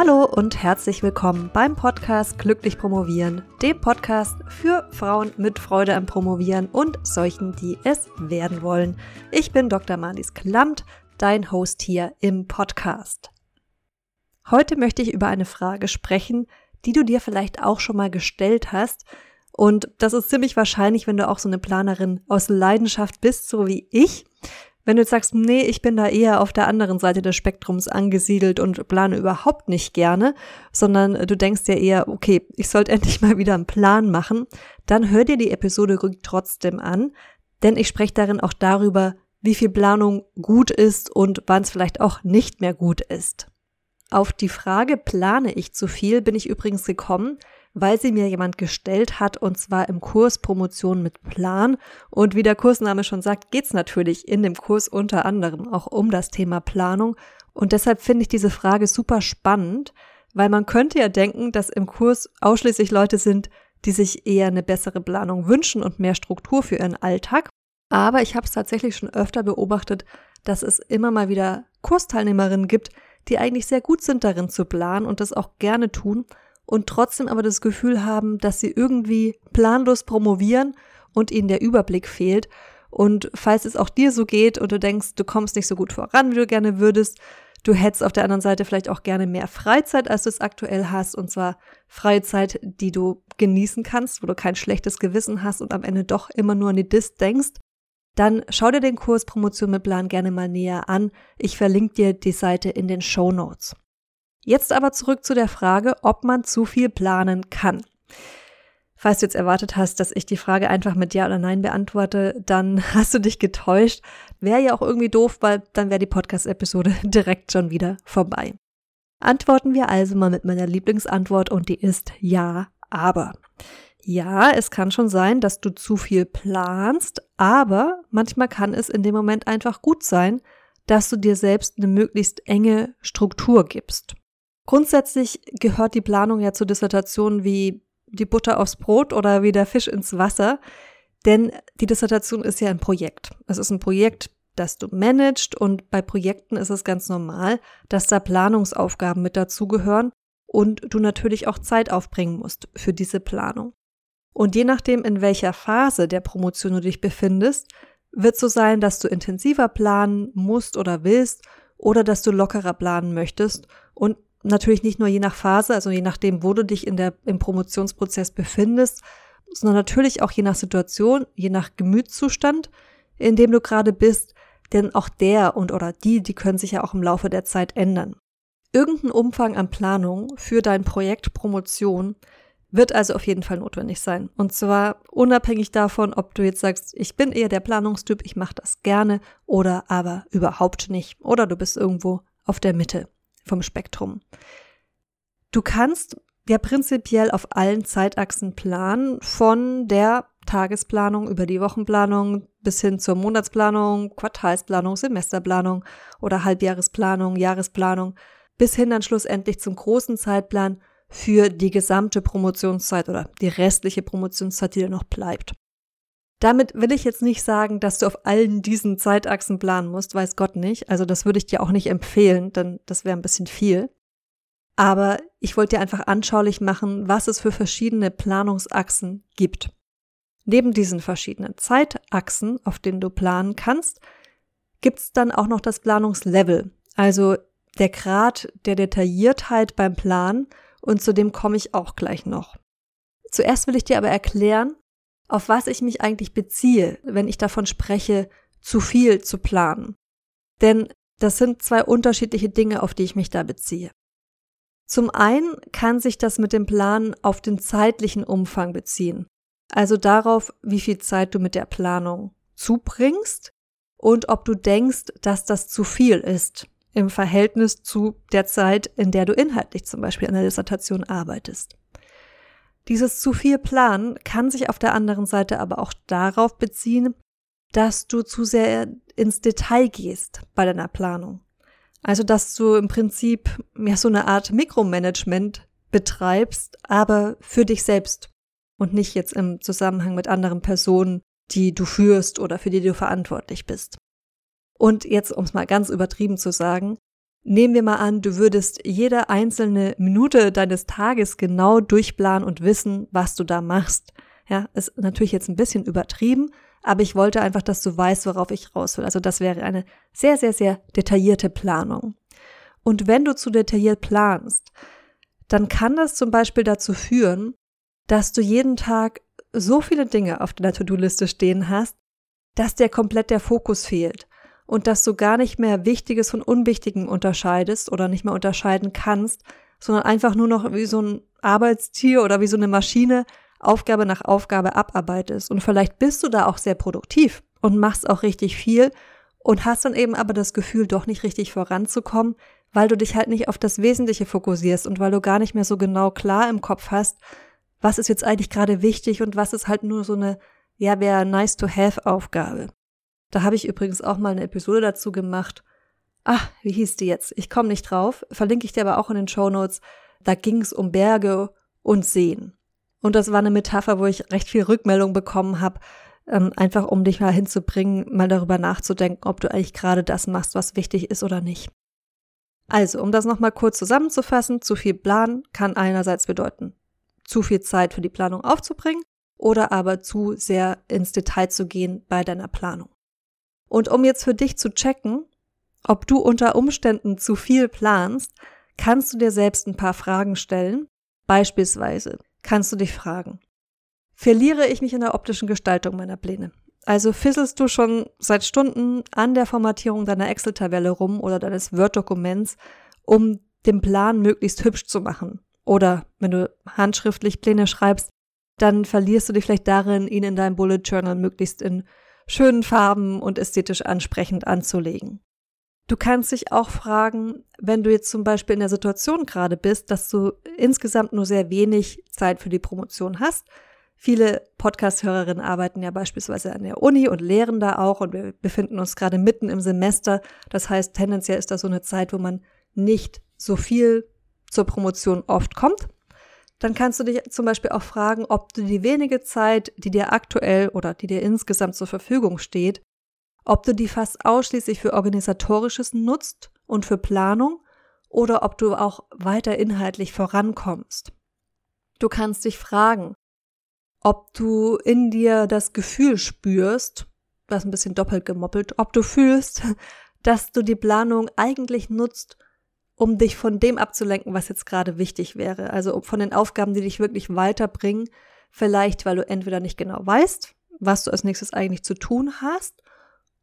Hallo und herzlich willkommen beim Podcast Glücklich Promovieren, dem Podcast für Frauen mit Freude am Promovieren und solchen, die es werden wollen. Ich bin Dr. Marlies Klamt, dein Host hier im Podcast. Heute möchte ich über eine Frage sprechen, die du dir vielleicht auch schon mal gestellt hast. Und das ist ziemlich wahrscheinlich, wenn du auch so eine Planerin aus Leidenschaft bist, so wie ich. Wenn du jetzt sagst, nee, ich bin da eher auf der anderen Seite des Spektrums angesiedelt und plane überhaupt nicht gerne, sondern du denkst ja eher, okay, ich sollte endlich mal wieder einen Plan machen, dann hör dir die Episode trotzdem an, denn ich spreche darin auch darüber, wie viel Planung gut ist und wann es vielleicht auch nicht mehr gut ist. Auf die Frage, plane ich zu viel, bin ich übrigens gekommen, weil sie mir jemand gestellt hat und zwar im Kurs Promotion mit Plan. Und wie der Kursname schon sagt, geht's natürlich in dem Kurs unter anderem auch um das Thema Planung. Und deshalb finde ich diese Frage super spannend, weil man könnte ja denken, dass im Kurs ausschließlich Leute sind, die sich eher eine bessere Planung wünschen und mehr Struktur für ihren Alltag. Aber ich habe es tatsächlich schon öfter beobachtet, dass es immer mal wieder Kursteilnehmerinnen gibt, die eigentlich sehr gut sind darin zu planen und das auch gerne tun und trotzdem aber das Gefühl haben, dass sie irgendwie planlos promovieren und ihnen der Überblick fehlt. Und falls es auch dir so geht und du denkst, du kommst nicht so gut voran, wie du gerne würdest, du hättest auf der anderen Seite vielleicht auch gerne mehr Freizeit, als du es aktuell hast, und zwar Freizeit, die du genießen kannst, wo du kein schlechtes Gewissen hast und am Ende doch immer nur an die Dis denkst, dann schau dir den Kurs Promotion mit Plan gerne mal näher an. Ich verlinke dir die Seite in den Show Notes. Jetzt aber zurück zu der Frage, ob man zu viel planen kann. Falls du jetzt erwartet hast, dass ich die Frage einfach mit Ja oder Nein beantworte, dann hast du dich getäuscht. Wäre ja auch irgendwie doof, weil dann wäre die Podcast-Episode direkt schon wieder vorbei. Antworten wir also mal mit meiner Lieblingsantwort und die ist Ja, aber. Ja, es kann schon sein, dass du zu viel planst, aber manchmal kann es in dem Moment einfach gut sein, dass du dir selbst eine möglichst enge Struktur gibst. Grundsätzlich gehört die Planung ja zur Dissertation wie die Butter aufs Brot oder wie der Fisch ins Wasser, denn die Dissertation ist ja ein Projekt. Es ist ein Projekt, das du managst und bei Projekten ist es ganz normal, dass da Planungsaufgaben mit dazugehören und du natürlich auch Zeit aufbringen musst für diese Planung. Und je nachdem, in welcher Phase der Promotion du dich befindest, wird so sein, dass du intensiver planen musst oder willst oder dass du lockerer planen möchtest und natürlich nicht nur je nach Phase, also je nachdem, wo du dich in der, im Promotionsprozess befindest, sondern natürlich auch je nach Situation, je nach Gemütszustand, in dem du gerade bist, denn auch der und oder die, die können sich ja auch im Laufe der Zeit ändern. Irgendein Umfang an Planung für dein Projekt Promotion wird also auf jeden Fall notwendig sein. Und zwar unabhängig davon, ob du jetzt sagst, ich bin eher der Planungstyp, ich mache das gerne oder aber überhaupt nicht. Oder du bist irgendwo auf der Mitte vom Spektrum. Du kannst ja prinzipiell auf allen Zeitachsen planen, von der Tagesplanung über die Wochenplanung bis hin zur Monatsplanung, Quartalsplanung, Semesterplanung oder Halbjahresplanung, Jahresplanung, bis hin dann schlussendlich zum großen Zeitplan für die gesamte Promotionszeit oder die restliche Promotionszeit, die dir noch bleibt. Damit will ich jetzt nicht sagen, dass du auf allen diesen Zeitachsen planen musst, weiß Gott nicht. Also das würde ich dir auch nicht empfehlen, denn das wäre ein bisschen viel. Aber ich wollte dir einfach anschaulich machen, was es für verschiedene Planungsachsen gibt. Neben diesen verschiedenen Zeitachsen, auf denen du planen kannst, gibt es dann auch noch das Planungslevel, also der Grad der Detailliertheit beim Plan und zu dem komme ich auch gleich noch. Zuerst will ich dir aber erklären, auf was ich mich eigentlich beziehe, wenn ich davon spreche, zu viel zu planen. Denn das sind zwei unterschiedliche Dinge, auf die ich mich da beziehe. Zum einen kann sich das mit dem Planen auf den zeitlichen Umfang beziehen, also darauf, wie viel Zeit du mit der Planung zubringst und ob du denkst, dass das zu viel ist im Verhältnis zu der Zeit, in der du inhaltlich zum Beispiel an der Dissertation arbeitest. Dieses zu viel Planen kann sich auf der anderen Seite aber auch darauf beziehen, dass du zu sehr ins Detail gehst bei deiner Planung. Also, dass du im Prinzip ja so eine Art Mikromanagement betreibst, aber für dich selbst und nicht jetzt im Zusammenhang mit anderen Personen, die du führst oder für die du verantwortlich bist. Und jetzt, um es mal ganz übertrieben zu sagen, Nehmen wir mal an, du würdest jede einzelne Minute deines Tages genau durchplanen und wissen, was du da machst. Ja, ist natürlich jetzt ein bisschen übertrieben, aber ich wollte einfach, dass du weißt, worauf ich raus will. Also das wäre eine sehr, sehr, sehr detaillierte Planung. Und wenn du zu detailliert planst, dann kann das zum Beispiel dazu führen, dass du jeden Tag so viele Dinge auf deiner To-Do-Liste stehen hast, dass dir komplett der Fokus fehlt und dass du gar nicht mehr Wichtiges von Unwichtigem unterscheidest oder nicht mehr unterscheiden kannst, sondern einfach nur noch wie so ein Arbeitstier oder wie so eine Maschine Aufgabe nach Aufgabe abarbeitest. Und vielleicht bist du da auch sehr produktiv und machst auch richtig viel und hast dann eben aber das Gefühl, doch nicht richtig voranzukommen, weil du dich halt nicht auf das Wesentliche fokussierst und weil du gar nicht mehr so genau klar im Kopf hast, was ist jetzt eigentlich gerade wichtig und was ist halt nur so eine, ja, wäre nice to have Aufgabe. Da habe ich übrigens auch mal eine Episode dazu gemacht. Ach, wie hieß die jetzt? Ich komme nicht drauf. Verlinke ich dir aber auch in den Show Notes. Da ging es um Berge und Seen. Und das war eine Metapher, wo ich recht viel Rückmeldung bekommen habe, ähm, einfach um dich mal hinzubringen, mal darüber nachzudenken, ob du eigentlich gerade das machst, was wichtig ist oder nicht. Also, um das nochmal kurz zusammenzufassen, zu viel Plan kann einerseits bedeuten, zu viel Zeit für die Planung aufzubringen oder aber zu sehr ins Detail zu gehen bei deiner Planung. Und um jetzt für dich zu checken, ob du unter Umständen zu viel planst, kannst du dir selbst ein paar Fragen stellen. Beispielsweise kannst du dich fragen, verliere ich mich in der optischen Gestaltung meiner Pläne? Also fisselst du schon seit Stunden an der Formatierung deiner Excel-Tabelle rum oder deines Word-Dokuments, um den Plan möglichst hübsch zu machen. Oder wenn du handschriftlich Pläne schreibst, dann verlierst du dich vielleicht darin, ihn in deinem Bullet Journal möglichst in schönen Farben und ästhetisch ansprechend anzulegen. Du kannst dich auch fragen, wenn du jetzt zum Beispiel in der Situation gerade bist, dass du insgesamt nur sehr wenig Zeit für die Promotion hast, Viele Podcast-Hörerinnen arbeiten ja beispielsweise an der Uni und lehren da auch und wir befinden uns gerade mitten im Semester. Das heißt, tendenziell ist das so eine Zeit, wo man nicht so viel zur Promotion oft kommt. Dann kannst du dich zum Beispiel auch fragen, ob du die wenige Zeit, die dir aktuell oder die dir insgesamt zur Verfügung steht, ob du die fast ausschließlich für organisatorisches nutzt und für Planung oder ob du auch weiter inhaltlich vorankommst. Du kannst dich fragen, ob du in dir das Gefühl spürst, das ein bisschen doppelt gemoppelt, ob du fühlst, dass du die Planung eigentlich nutzt, um dich von dem abzulenken, was jetzt gerade wichtig wäre. Also von den Aufgaben, die dich wirklich weiterbringen, vielleicht weil du entweder nicht genau weißt, was du als nächstes eigentlich zu tun hast,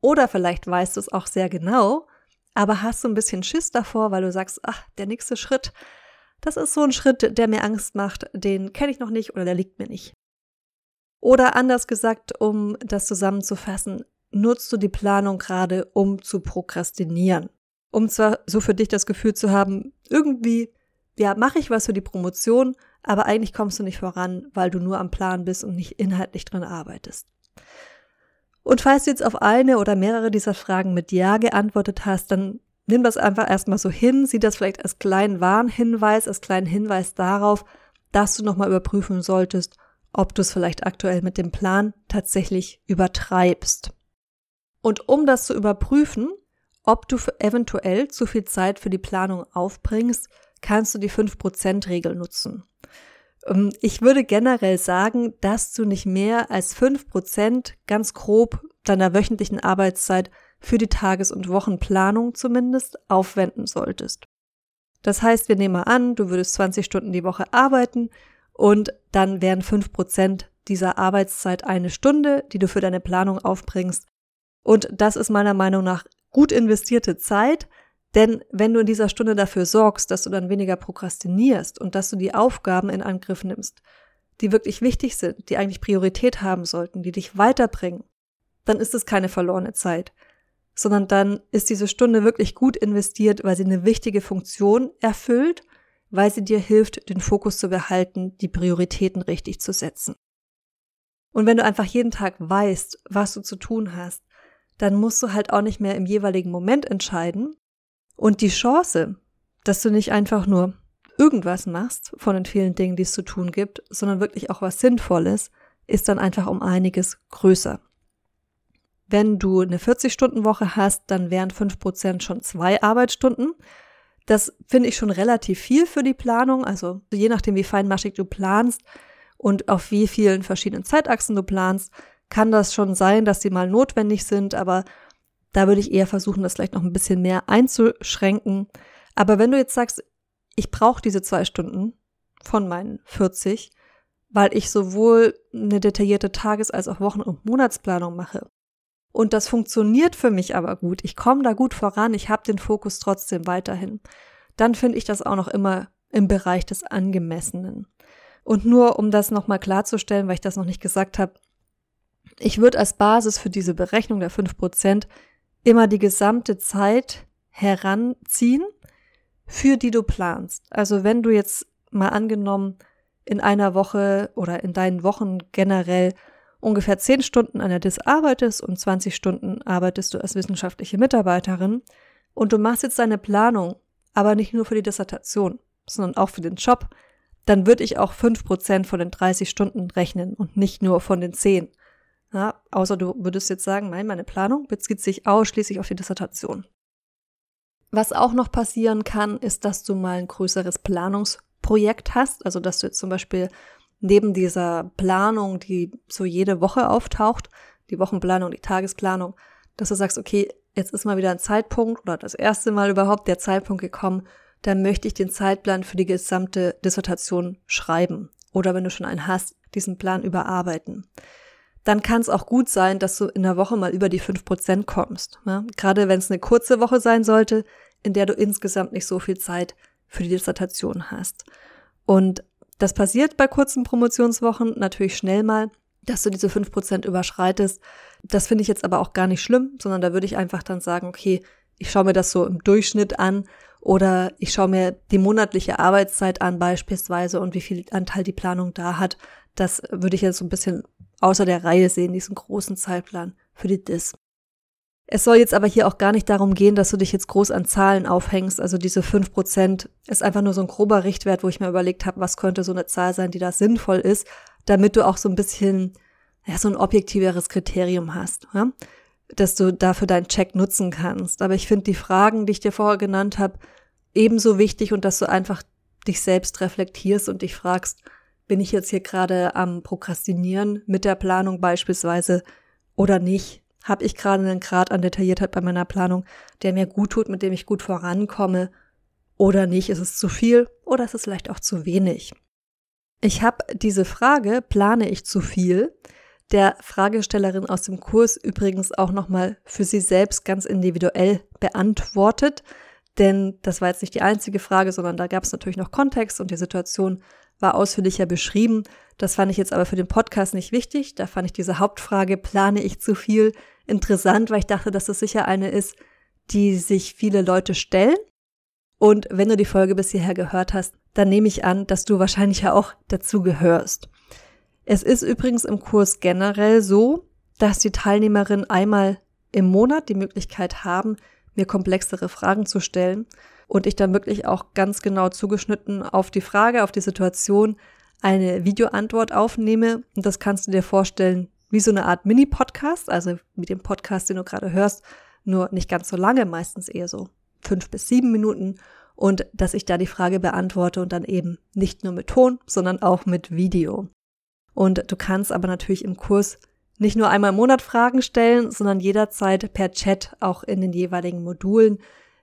oder vielleicht weißt du es auch sehr genau, aber hast so ein bisschen Schiss davor, weil du sagst, ach, der nächste Schritt, das ist so ein Schritt, der mir Angst macht, den kenne ich noch nicht oder der liegt mir nicht. Oder anders gesagt, um das zusammenzufassen, nutzt du die Planung gerade, um zu prokrastinieren. Um zwar so für dich das Gefühl zu haben, irgendwie, ja, mache ich was für die Promotion, aber eigentlich kommst du nicht voran, weil du nur am Plan bist und nicht inhaltlich drin arbeitest. Und falls du jetzt auf eine oder mehrere dieser Fragen mit Ja geantwortet hast, dann nimm das einfach erstmal so hin, sieh das vielleicht als kleinen Warnhinweis, als kleinen Hinweis darauf, dass du nochmal überprüfen solltest, ob du es vielleicht aktuell mit dem Plan tatsächlich übertreibst. Und um das zu überprüfen, ob du eventuell zu viel Zeit für die Planung aufbringst, kannst du die 5%-Regel nutzen. Ähm, ich würde generell sagen, dass du nicht mehr als 5% ganz grob deiner wöchentlichen Arbeitszeit für die Tages- und Wochenplanung zumindest aufwenden solltest. Das heißt, wir nehmen mal an, du würdest 20 Stunden die Woche arbeiten und dann wären fünf Prozent dieser Arbeitszeit eine Stunde, die du für deine Planung aufbringst. Und das ist meiner Meinung nach gut investierte Zeit, denn wenn du in dieser Stunde dafür sorgst, dass du dann weniger prokrastinierst und dass du die Aufgaben in Angriff nimmst, die wirklich wichtig sind, die eigentlich Priorität haben sollten, die dich weiterbringen, dann ist es keine verlorene Zeit, sondern dann ist diese Stunde wirklich gut investiert, weil sie eine wichtige Funktion erfüllt weil sie dir hilft, den Fokus zu behalten, die Prioritäten richtig zu setzen. Und wenn du einfach jeden Tag weißt, was du zu tun hast, dann musst du halt auch nicht mehr im jeweiligen Moment entscheiden. Und die Chance, dass du nicht einfach nur irgendwas machst von den vielen Dingen, die es zu tun gibt, sondern wirklich auch was Sinnvolles, ist dann einfach um einiges größer. Wenn du eine 40-Stunden-Woche hast, dann wären 5% schon zwei Arbeitsstunden. Das finde ich schon relativ viel für die Planung. Also je nachdem, wie feinmaschig du planst und auf wie vielen verschiedenen Zeitachsen du planst, kann das schon sein, dass die mal notwendig sind, aber da würde ich eher versuchen, das vielleicht noch ein bisschen mehr einzuschränken. Aber wenn du jetzt sagst, ich brauche diese zwei Stunden von meinen 40, weil ich sowohl eine detaillierte Tages- als auch Wochen- und Monatsplanung mache. Und das funktioniert für mich aber gut. Ich komme da gut voran, ich habe den Fokus trotzdem weiterhin. Dann finde ich das auch noch immer im Bereich des Angemessenen. Und nur um das nochmal klarzustellen, weil ich das noch nicht gesagt habe, ich würde als Basis für diese Berechnung der 5% immer die gesamte Zeit heranziehen, für die du planst. Also wenn du jetzt mal angenommen in einer Woche oder in deinen Wochen generell ungefähr 10 Stunden an der DIS arbeitest und 20 Stunden arbeitest du als wissenschaftliche Mitarbeiterin und du machst jetzt deine Planung, aber nicht nur für die Dissertation, sondern auch für den Job, dann würde ich auch 5% von den 30 Stunden rechnen und nicht nur von den 10. Ja, außer du würdest jetzt sagen, nein, meine Planung bezieht sich ausschließlich auf die Dissertation. Was auch noch passieren kann, ist, dass du mal ein größeres Planungsprojekt hast, also dass du jetzt zum Beispiel neben dieser Planung, die so jede Woche auftaucht, die Wochenplanung, die Tagesplanung, dass du sagst, okay, jetzt ist mal wieder ein Zeitpunkt oder das erste Mal überhaupt der Zeitpunkt gekommen, dann möchte ich den Zeitplan für die gesamte Dissertation schreiben. Oder wenn du schon einen hast, diesen Plan überarbeiten dann kann es auch gut sein, dass du in der Woche mal über die fünf Prozent kommst. Ja? Gerade wenn es eine kurze Woche sein sollte, in der du insgesamt nicht so viel Zeit für die Dissertation hast. Und das passiert bei kurzen Promotionswochen natürlich schnell mal, dass du diese fünf Prozent überschreitest. Das finde ich jetzt aber auch gar nicht schlimm, sondern da würde ich einfach dann sagen, okay, ich schaue mir das so im Durchschnitt an oder ich schaue mir die monatliche Arbeitszeit an beispielsweise und wie viel Anteil die Planung da hat. Das würde ich jetzt so ein bisschen außer der Reihe sehen, diesen großen Zeitplan für die DIS. Es soll jetzt aber hier auch gar nicht darum gehen, dass du dich jetzt groß an Zahlen aufhängst. Also diese fünf Prozent ist einfach nur so ein grober Richtwert, wo ich mir überlegt habe, was könnte so eine Zahl sein, die da sinnvoll ist, damit du auch so ein bisschen ja, so ein objektiveres Kriterium hast, ja? dass du dafür deinen Check nutzen kannst. Aber ich finde die Fragen, die ich dir vorher genannt habe, ebenso wichtig und dass du einfach dich selbst reflektierst und dich fragst, bin ich jetzt hier gerade am Prokrastinieren mit der Planung beispielsweise oder nicht? Habe ich gerade einen Grad an Detailliertheit bei meiner Planung, der mir gut tut, mit dem ich gut vorankomme oder nicht? Ist es zu viel oder ist es vielleicht auch zu wenig? Ich habe diese Frage, plane ich zu viel, der Fragestellerin aus dem Kurs übrigens auch nochmal für sie selbst ganz individuell beantwortet. Denn das war jetzt nicht die einzige Frage, sondern da gab es natürlich noch Kontext und die Situation war ausführlicher beschrieben. Das fand ich jetzt aber für den Podcast nicht wichtig. Da fand ich diese Hauptfrage, plane ich zu viel, interessant, weil ich dachte, dass das sicher eine ist, die sich viele Leute stellen. Und wenn du die Folge bis hierher gehört hast, dann nehme ich an, dass du wahrscheinlich ja auch dazu gehörst. Es ist übrigens im Kurs generell so, dass die Teilnehmerinnen einmal im Monat die Möglichkeit haben, mir komplexere Fragen zu stellen und ich dann wirklich auch ganz genau zugeschnitten auf die Frage, auf die Situation eine Videoantwort aufnehme. Und das kannst du dir vorstellen wie so eine Art Mini-Podcast, also mit dem Podcast, den du gerade hörst, nur nicht ganz so lange, meistens eher so fünf bis sieben Minuten. Und dass ich da die Frage beantworte und dann eben nicht nur mit Ton, sondern auch mit Video. Und du kannst aber natürlich im Kurs nicht nur einmal im Monat Fragen stellen, sondern jederzeit per Chat auch in den jeweiligen Modulen.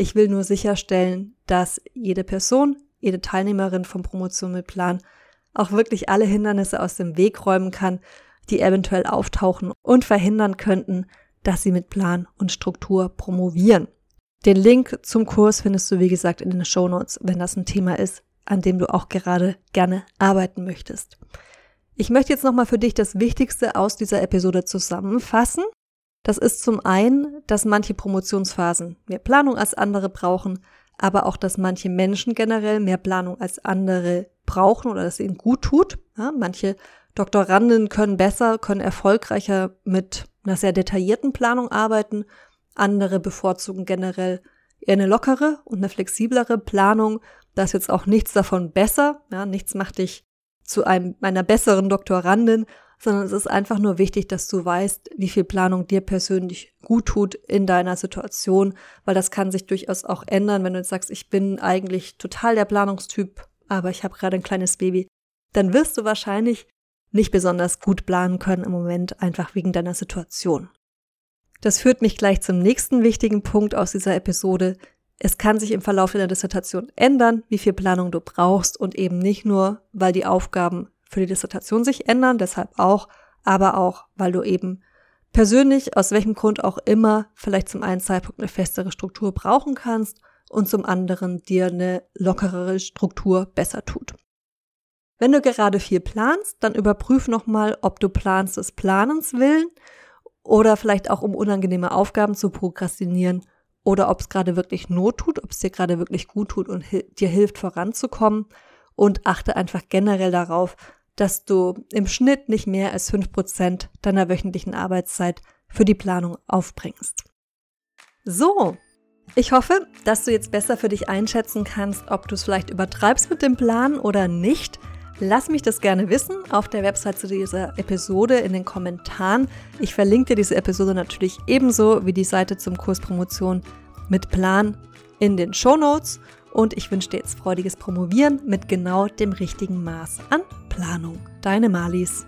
Ich will nur sicherstellen, dass jede Person, jede Teilnehmerin vom Promotion mit Plan auch wirklich alle Hindernisse aus dem Weg räumen kann, die eventuell auftauchen und verhindern könnten, dass sie mit Plan und Struktur promovieren. Den Link zum Kurs findest du, wie gesagt, in den Show Notes, wenn das ein Thema ist, an dem du auch gerade gerne arbeiten möchtest. Ich möchte jetzt nochmal für dich das Wichtigste aus dieser Episode zusammenfassen das ist zum einen, dass manche Promotionsphasen mehr Planung als andere brauchen, aber auch, dass manche Menschen generell mehr Planung als andere brauchen oder dass ihnen gut tut. Ja, manche Doktoranden können besser, können erfolgreicher mit einer sehr detaillierten Planung arbeiten. Andere bevorzugen generell eher eine lockere und eine flexiblere Planung. Da ist jetzt auch nichts davon besser. Ja, nichts macht dich zu einem, einer besseren Doktorandin, sondern es ist einfach nur wichtig, dass du weißt, wie viel Planung dir persönlich gut tut in deiner Situation, weil das kann sich durchaus auch ändern, wenn du jetzt sagst, ich bin eigentlich total der Planungstyp, aber ich habe gerade ein kleines Baby, dann wirst du wahrscheinlich nicht besonders gut planen können im Moment, einfach wegen deiner Situation. Das führt mich gleich zum nächsten wichtigen Punkt aus dieser Episode. Es kann sich im Verlauf deiner Dissertation ändern, wie viel Planung du brauchst und eben nicht nur, weil die Aufgaben für die Dissertation sich ändern, deshalb auch, aber auch, weil du eben persönlich, aus welchem Grund auch immer, vielleicht zum einen Zeitpunkt eine festere Struktur brauchen kannst und zum anderen dir eine lockerere Struktur besser tut. Wenn du gerade viel planst, dann überprüf nochmal, ob du planst des Planens willen oder vielleicht auch um unangenehme Aufgaben zu prokrastinieren oder ob es gerade wirklich Not tut, ob es dir gerade wirklich gut tut und dir hilft voranzukommen und achte einfach generell darauf, dass du im Schnitt nicht mehr als fünf Prozent deiner wöchentlichen Arbeitszeit für die Planung aufbringst. So, ich hoffe, dass du jetzt besser für dich einschätzen kannst, ob du es vielleicht übertreibst mit dem Plan oder nicht. Lass mich das gerne wissen auf der Website zu dieser Episode in den Kommentaren. Ich verlinke dir diese Episode natürlich ebenso wie die Seite zum Kurs Promotion mit Plan in den Show Notes. Und ich wünsche dir jetzt freudiges Promovieren mit genau dem richtigen Maß an Planung. Deine Malis.